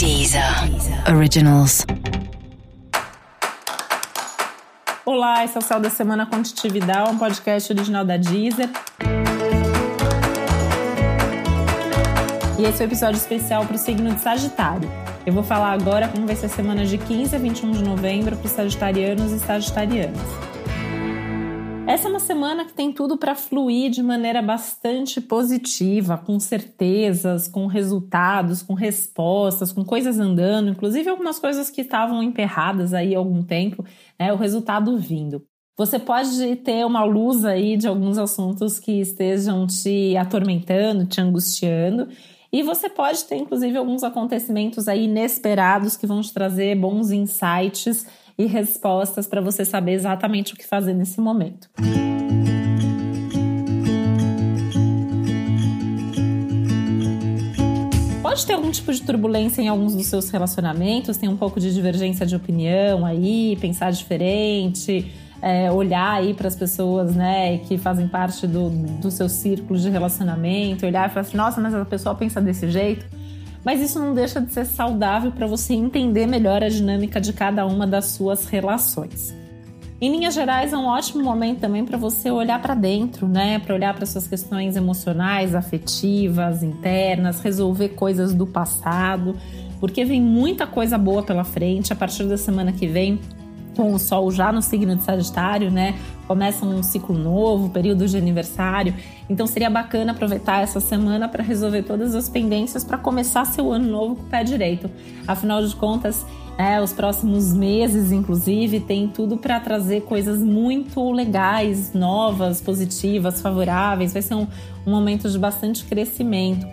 Deezer Originals. Olá, esse é o Céu da Semana Contitividade, um podcast original da Deezer. E esse é o um episódio especial para o signo de Sagitário. Eu vou falar agora como vai ser a semana de 15 a 21 de novembro para os sagitarianos e sagitarianas. Essa é uma semana que tem tudo para fluir de maneira bastante positiva, com certezas, com resultados, com respostas, com coisas andando, inclusive algumas coisas que estavam emperradas aí há algum tempo, né, o resultado vindo. Você pode ter uma luz aí de alguns assuntos que estejam te atormentando, te angustiando, e você pode ter, inclusive, alguns acontecimentos aí inesperados que vão te trazer bons insights e respostas para você saber exatamente o que fazer nesse momento. Pode ter algum tipo de turbulência em alguns dos seus relacionamentos, tem um pouco de divergência de opinião aí, pensar diferente, é, olhar aí para as pessoas né, que fazem parte do, do seu círculo de relacionamento, olhar e falar assim: nossa, mas a pessoa pensa desse jeito mas isso não deixa de ser saudável para você entender melhor a dinâmica de cada uma das suas relações. Em linhas gerais, é um ótimo momento também para você olhar para dentro, né? Para olhar para suas questões emocionais, afetivas, internas, resolver coisas do passado, porque vem muita coisa boa pela frente. A partir da semana que vem, com o Sol já no signo de Sagitário, né? Começa um ciclo novo, período de aniversário. Então seria bacana aproveitar essa semana para resolver todas as pendências para começar seu ano novo com o pé direito. Afinal de contas, é, os próximos meses, inclusive, tem tudo para trazer coisas muito legais, novas, positivas, favoráveis. Vai ser um, um momento de bastante crescimento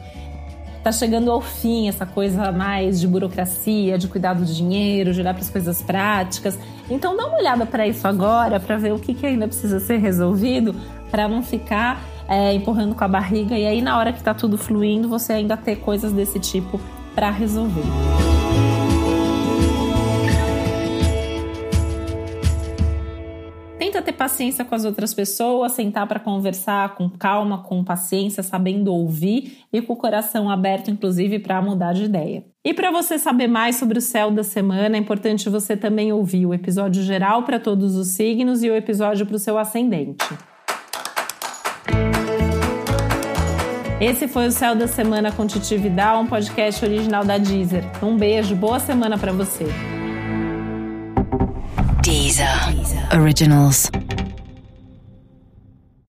tá chegando ao fim essa coisa mais de burocracia, de cuidar do dinheiro, de olhar para as coisas práticas. Então dá uma olhada para isso agora, para ver o que, que ainda precisa ser resolvido, para não ficar é, empurrando com a barriga e aí na hora que está tudo fluindo você ainda ter coisas desse tipo para resolver. Tenta ter paciência com as outras pessoas, sentar para conversar com calma, com paciência, sabendo ouvir e com o coração aberto, inclusive, para mudar de ideia. E para você saber mais sobre o céu da semana, é importante você também ouvir o episódio geral para todos os signos e o episódio para o seu ascendente. Esse foi o Céu da Semana com Titi Vidal, um podcast original da Deezer. Um beijo, boa semana para você. Deezer. Originals.